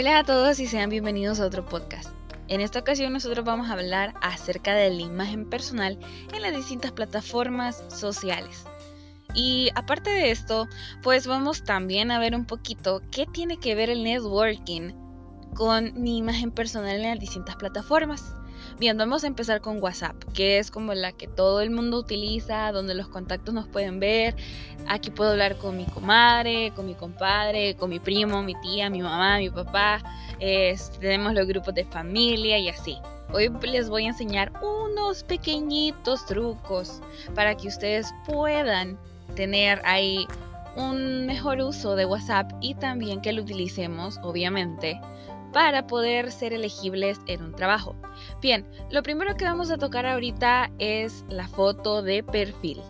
Hola a todos y sean bienvenidos a otro podcast. En esta ocasión nosotros vamos a hablar acerca de la imagen personal en las distintas plataformas sociales. Y aparte de esto, pues vamos también a ver un poquito qué tiene que ver el networking con mi imagen personal en las distintas plataformas. Bien, vamos a empezar con WhatsApp, que es como la que todo el mundo utiliza, donde los contactos nos pueden ver. Aquí puedo hablar con mi comadre, con mi compadre, con mi primo, mi tía, mi mamá, mi papá. tenemos los grupos de familia y así. Hoy les voy a enseñar unos pequeñitos trucos para que ustedes puedan tener ahí un mejor uso de WhatsApp y también que lo utilicemos, obviamente, para poder ser elegibles en un trabajo. Bien, lo primero que vamos a tocar ahorita es la foto de perfil.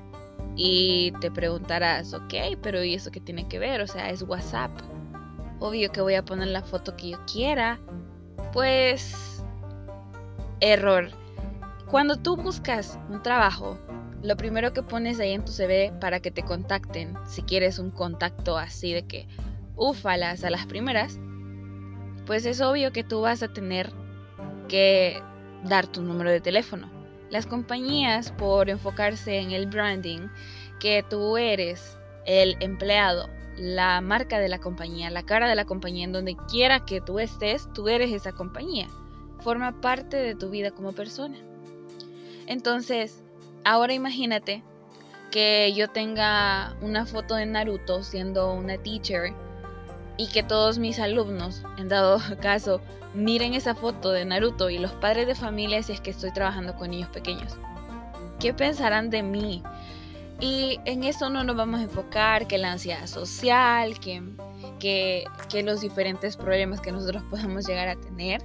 Y te preguntarás, ok, pero ¿y eso qué tiene que ver? O sea, es WhatsApp. Obvio que voy a poner la foto que yo quiera. Pues... Error. Cuando tú buscas un trabajo, lo primero que pones ahí en tu CV para que te contacten, si quieres un contacto así de que ufalas a las primeras, pues es obvio que tú vas a tener que dar tu número de teléfono. Las compañías, por enfocarse en el branding, que tú eres el empleado, la marca de la compañía, la cara de la compañía, en donde quiera que tú estés, tú eres esa compañía. Forma parte de tu vida como persona. Entonces, ahora imagínate que yo tenga una foto de Naruto siendo una teacher y que todos mis alumnos, en dado caso, miren esa foto de Naruto y los padres de familia si es que estoy trabajando con niños pequeños. ¿Qué pensarán de mí? Y en eso no nos vamos a enfocar, que la ansiedad social, que, que, los diferentes problemas que nosotros podemos llegar a tener.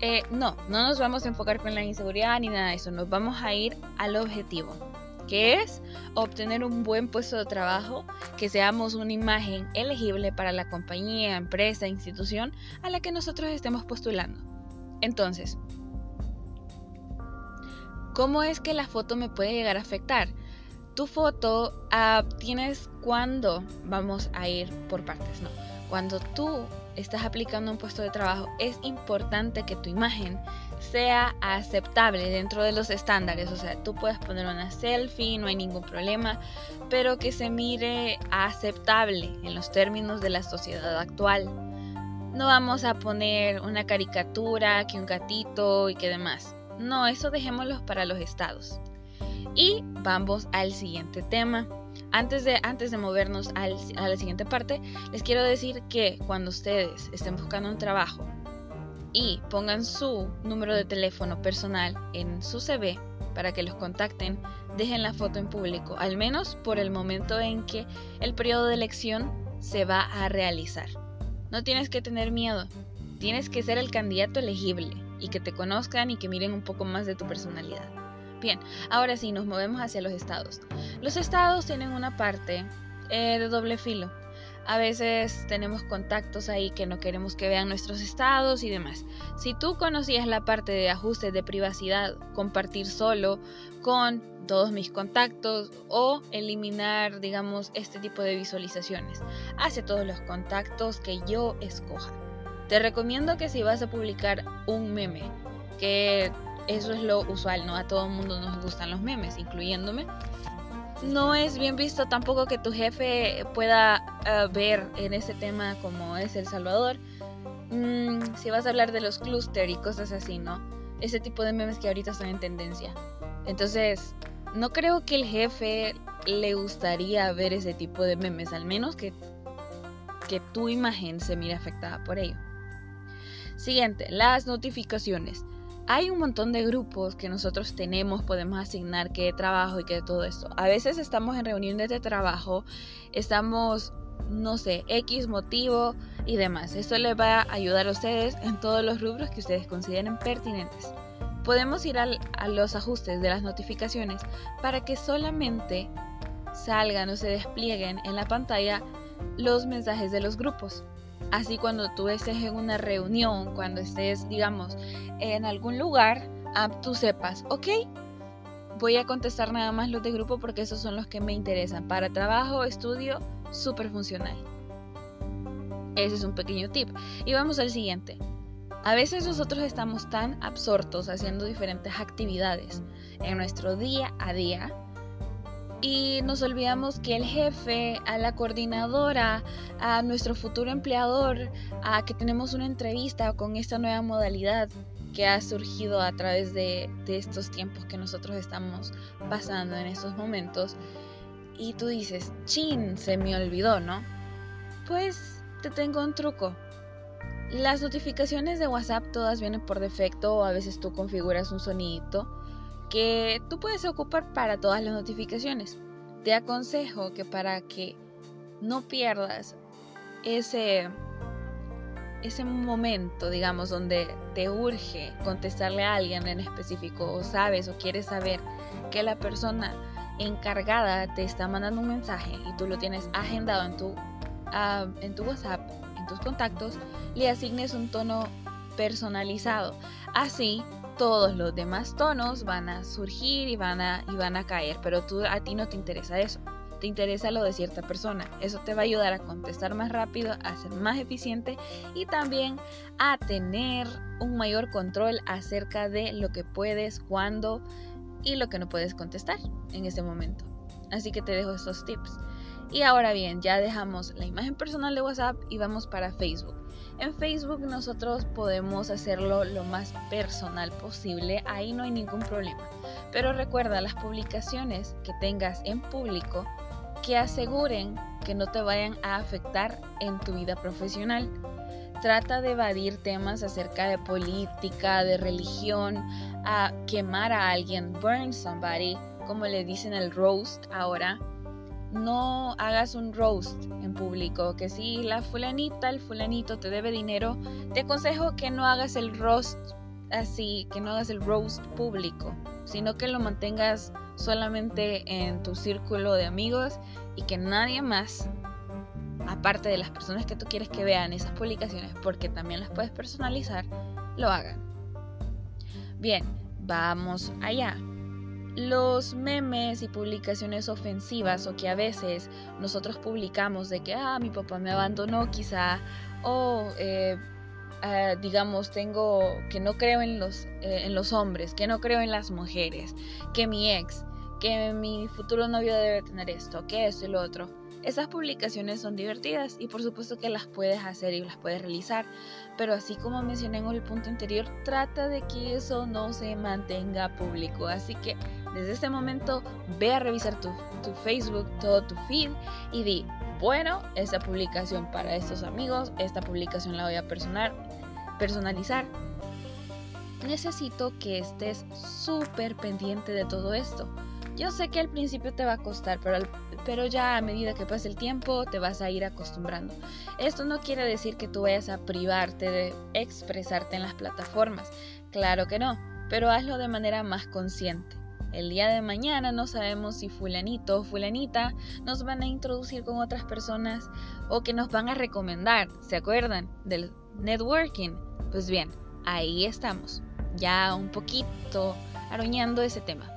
Eh, no, no nos vamos a enfocar con la inseguridad ni nada de eso, nos vamos a ir al objetivo que es obtener un buen puesto de trabajo, que seamos una imagen elegible para la compañía, empresa, institución a la que nosotros estemos postulando. Entonces, ¿cómo es que la foto me puede llegar a afectar? Tu foto uh, tienes cuando vamos a ir por partes, ¿no? Cuando tú estás aplicando un puesto de trabajo, es importante que tu imagen sea aceptable dentro de los estándares. O sea, tú puedes poner una selfie, no hay ningún problema, pero que se mire aceptable en los términos de la sociedad actual. No vamos a poner una caricatura, que un gatito y que demás. No, eso dejémoslo para los estados. Y vamos al siguiente tema. Antes de, antes de movernos a la siguiente parte, les quiero decir que cuando ustedes estén buscando un trabajo y pongan su número de teléfono personal en su CV para que los contacten, dejen la foto en público, al menos por el momento en que el periodo de elección se va a realizar. No tienes que tener miedo, tienes que ser el candidato elegible y que te conozcan y que miren un poco más de tu personalidad. Bien, ahora sí, nos movemos hacia los estados. Los estados tienen una parte eh, de doble filo. A veces tenemos contactos ahí que no queremos que vean nuestros estados y demás. Si tú conocías la parte de ajustes de privacidad, compartir solo con todos mis contactos o eliminar, digamos, este tipo de visualizaciones. Hace todos los contactos que yo escoja. Te recomiendo que si vas a publicar un meme, que eso es lo usual, ¿no? A todo el mundo nos gustan los memes, incluyéndome. No es bien visto tampoco que tu jefe pueda eh, ver en ese tema como es El Salvador. Mm, si vas a hablar de los clúster y cosas así, ¿no? Ese tipo de memes que ahorita están en tendencia. Entonces, no creo que el jefe le gustaría ver ese tipo de memes, al menos que, que tu imagen se mire afectada por ello. Siguiente, las notificaciones. Hay un montón de grupos que nosotros tenemos, podemos asignar qué trabajo y qué todo esto. A veces estamos en reuniones de trabajo, estamos, no sé, X motivo y demás. Esto les va a ayudar a ustedes en todos los rubros que ustedes consideren pertinentes. Podemos ir a los ajustes de las notificaciones para que solamente salgan o se desplieguen en la pantalla los mensajes de los grupos. Así cuando tú estés en una reunión, cuando estés, digamos, en algún lugar, ah, tú sepas, ok, voy a contestar nada más los de grupo porque esos son los que me interesan. Para trabajo, estudio, súper funcional. Ese es un pequeño tip. Y vamos al siguiente. A veces nosotros estamos tan absortos haciendo diferentes actividades en nuestro día a día y nos olvidamos que el jefe, a la coordinadora, a nuestro futuro empleador, a que tenemos una entrevista con esta nueva modalidad que ha surgido a través de, de estos tiempos que nosotros estamos pasando en estos momentos. Y tú dices, chin, se me olvidó, ¿no? Pues te tengo un truco. Las notificaciones de WhatsApp todas vienen por defecto o a veces tú configuras un sonidito que tú puedes ocupar para todas las notificaciones. Te aconsejo que para que no pierdas ese ese momento, digamos, donde te urge contestarle a alguien en específico o sabes o quieres saber que la persona encargada te está mandando un mensaje y tú lo tienes agendado en tu, ah, en tu WhatsApp, en tus contactos, le asignes un tono personalizado. Así todos los demás tonos van a surgir y van a, y van a caer, pero tú, a ti no te interesa eso te interesa lo de cierta persona. Eso te va a ayudar a contestar más rápido, a ser más eficiente y también a tener un mayor control acerca de lo que puedes, cuándo y lo que no puedes contestar en ese momento. Así que te dejo estos tips. Y ahora bien, ya dejamos la imagen personal de WhatsApp y vamos para Facebook. En Facebook nosotros podemos hacerlo lo más personal posible, ahí no hay ningún problema. Pero recuerda, las publicaciones que tengas en público que aseguren que no te vayan a afectar en tu vida profesional. Trata de evadir temas acerca de política, de religión, a quemar a alguien, burn somebody, como le dicen el roast ahora. No hagas un roast en público, que si la fulanita, el fulanito te debe dinero, te aconsejo que no hagas el roast así, que no hagas el roast público, sino que lo mantengas solamente en tu círculo de amigos y que nadie más, aparte de las personas que tú quieres que vean esas publicaciones, porque también las puedes personalizar, lo hagan. Bien, vamos allá. Los memes y publicaciones ofensivas o que a veces nosotros publicamos de que, ah, mi papá me abandonó quizá, o eh, ah, digamos, tengo que no creo en los, eh, en los hombres, que no creo en las mujeres, que mi ex, que mi futuro novio debe tener esto, que eso y lo otro. Esas publicaciones son divertidas y por supuesto que las puedes hacer y las puedes realizar, pero así como mencioné en el punto anterior, trata de que eso no se mantenga público. Así que desde este momento ve a revisar tu, Facebook, todo tu feed y di, bueno, esta publicación para estos amigos, esta publicación la voy a personal, personalizar. Necesito que estés súper pendiente de todo esto yo sé que al principio te va a costar, pero, pero ya a medida que pase el tiempo te vas a ir acostumbrando. Esto no quiere decir que tú vayas a privarte de expresarte en las plataformas. Claro que no, pero hazlo de manera más consciente. El día de mañana no sabemos si fulanito o fulanita nos van a introducir con otras personas o que nos van a recomendar. ¿Se acuerdan del networking? Pues bien, ahí estamos, ya un poquito aruñando ese tema.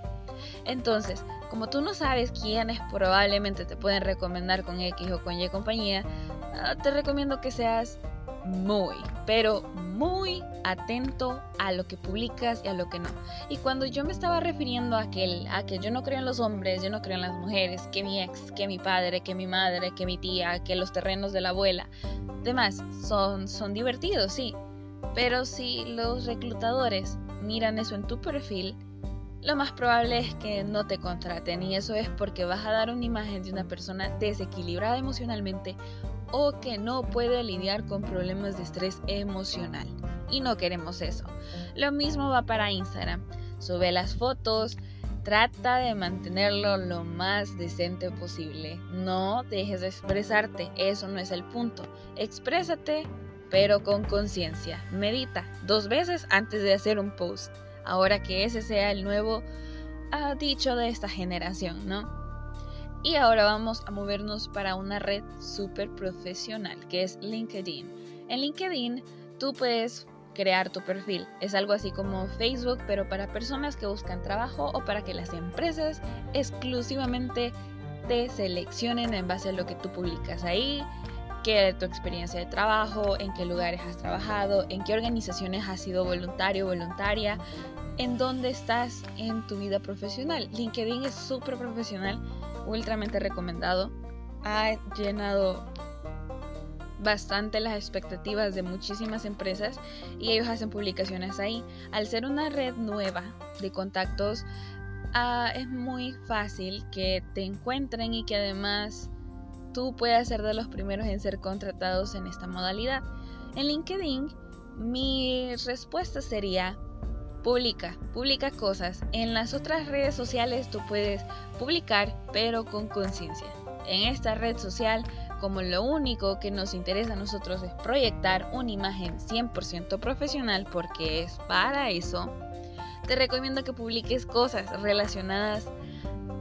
Entonces, como tú no sabes quiénes probablemente te pueden recomendar con X o con Y compañía, ah, te recomiendo que seas muy, pero muy atento a lo que publicas y a lo que no. Y cuando yo me estaba refiriendo a, aquel, a que yo no creo en los hombres, yo no creo en las mujeres, que mi ex, que mi padre, que mi madre, que mi tía, que los terrenos de la abuela, demás, son, son divertidos, sí. Pero si los reclutadores miran eso en tu perfil, lo más probable es que no te contraten y eso es porque vas a dar una imagen de una persona desequilibrada emocionalmente o que no puede lidiar con problemas de estrés emocional. Y no queremos eso. Lo mismo va para Instagram. Sube las fotos, trata de mantenerlo lo más decente posible. No dejes de expresarte, eso no es el punto. Exprésate, pero con conciencia. Medita dos veces antes de hacer un post ahora que ese sea el nuevo ah, dicho de esta generación, ¿no? Y ahora vamos a movernos para una red súper profesional, que es LinkedIn. En LinkedIn tú puedes crear tu perfil. Es algo así como Facebook, pero para personas que buscan trabajo o para que las empresas exclusivamente te seleccionen en base a lo que tú publicas ahí, qué tu experiencia de trabajo, en qué lugares has trabajado, en qué organizaciones has sido voluntario o voluntaria, en dónde estás en tu vida profesional. LinkedIn es súper profesional, ultramente recomendado. Ha llenado bastante las expectativas de muchísimas empresas y ellos hacen publicaciones ahí. Al ser una red nueva de contactos, ah, es muy fácil que te encuentren y que además tú puedas ser de los primeros en ser contratados en esta modalidad. En LinkedIn, mi respuesta sería publica, publica cosas. En las otras redes sociales tú puedes publicar, pero con conciencia. En esta red social como lo único que nos interesa a nosotros es proyectar una imagen 100% profesional, porque es para eso, te recomiendo que publiques cosas relacionadas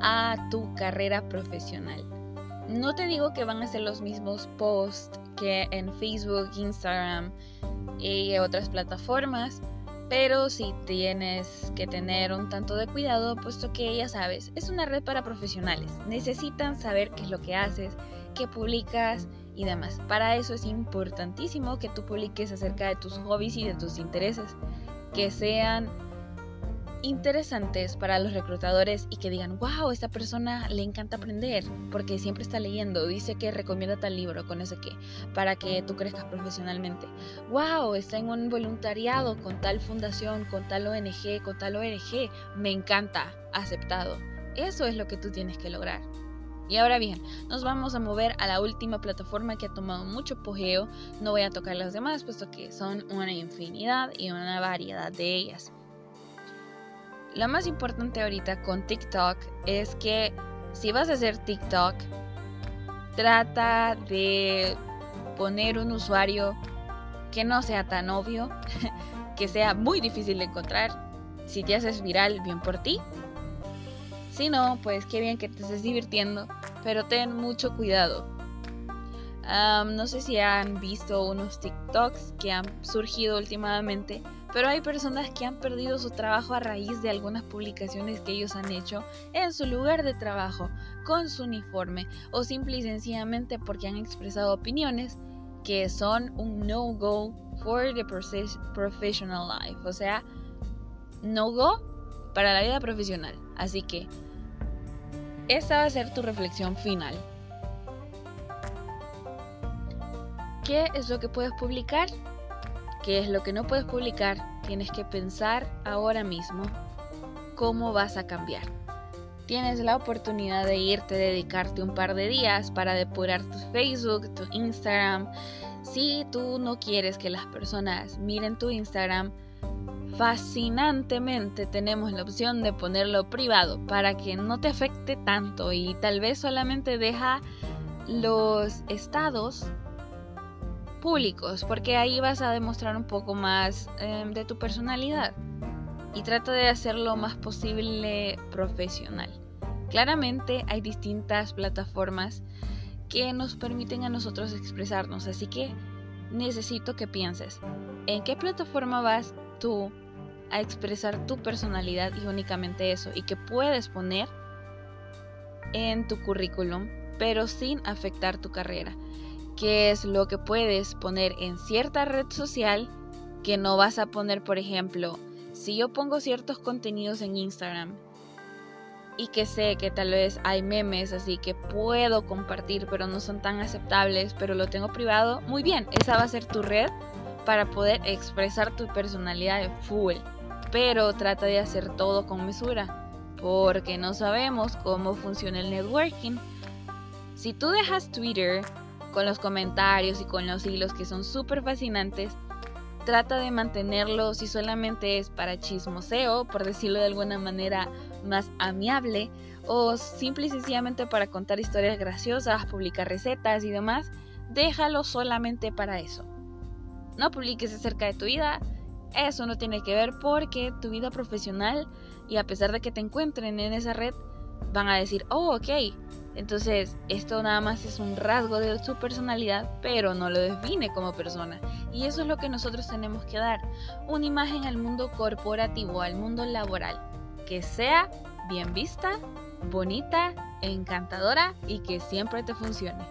a tu carrera profesional. No te digo que van a ser los mismos posts que en Facebook, Instagram y otras plataformas, pero sí tienes que tener un tanto de cuidado, puesto que ya sabes, es una red para profesionales. Necesitan saber qué es lo que haces, qué publicas y demás. Para eso es importantísimo que tú publiques acerca de tus hobbies y de tus intereses, que sean interesantes para los reclutadores y que digan, wow, esta persona le encanta aprender porque siempre está leyendo, dice que recomienda tal libro con ese que, para que tú crezcas profesionalmente. Wow, está en un voluntariado con tal fundación, con tal ONG, con tal ONG, me encanta, aceptado. Eso es lo que tú tienes que lograr. Y ahora bien, nos vamos a mover a la última plataforma que ha tomado mucho pojeo. No voy a tocar las demás, puesto que son una infinidad y una variedad de ellas. Lo más importante ahorita con TikTok es que si vas a hacer TikTok, trata de poner un usuario que no sea tan obvio, que sea muy difícil de encontrar. Si te haces viral, bien por ti. Si no, pues qué bien que te estés divirtiendo, pero ten mucho cuidado. no sé si han visto unos TikToks que han surgido últimamente pero hay personas que han perdido su trabajo a raíz de algunas publicaciones que ellos han hecho en su lugar de trabajo, con su uniforme o simple y sencillamente porque han expresado opiniones que son un no-go for the professional life, o sea, no-go para la vida profesional. Así que esta va a ser tu reflexión final. ¿Qué es lo que puedes publicar? Qué es lo que no puedes publicar, tienes que pensar ahora mismo cómo vas a cambiar. Tienes la oportunidad de irte, dedicarte un par de días para depurar tu Facebook, tu Instagram. Si tú no quieres que las personas miren tu Instagram, fascinantemente tenemos la opción de ponerlo privado para que no te afecte tanto y tal vez solamente deja los estados públicos, porque ahí vas a demostrar un poco más em, de tu personalidad y trata de hacerlo lo más posible profesional. Claramente hay distintas plataformas que nos permiten a nosotros expresarnos, así que necesito que pienses en qué plataforma vas tú a expresar tu personalidad y únicamente eso, y que puedes poner en tu currículum, pero sin afectar tu carrera qué es lo que puedes poner en cierta red social que no vas a poner, por ejemplo, si yo pongo ciertos contenidos en Instagram y que sé que tal vez hay memes así que puedo compartir pero no son tan aceptables, pero lo tengo privado, muy bien, esa va a ser tu red para poder expresar tu personalidad de full. Pero trata de hacer todo con mesura, porque no sabemos cómo funciona el networking. Si tú dejas Twitter con los comentarios y con los hilos que son súper fascinantes, trata de mantenerlo si solamente es para chismoseo, por decirlo de alguna manera más amiable, o simple y sencillamente para contar historias graciosas, publicar recetas y demás, déjalo solamente para eso. No publiques acerca de tu vida, eso no tiene que ver porque tu vida profesional y a pesar de que te encuentren en esa red, van a decir, oh, ok, entonces, esto nada más es un rasgo de su personalidad, pero no lo define como persona. Y eso es lo que nosotros tenemos que dar. Una imagen al mundo corporativo, al mundo laboral, que sea bien vista, bonita, encantadora y que siempre te funcione.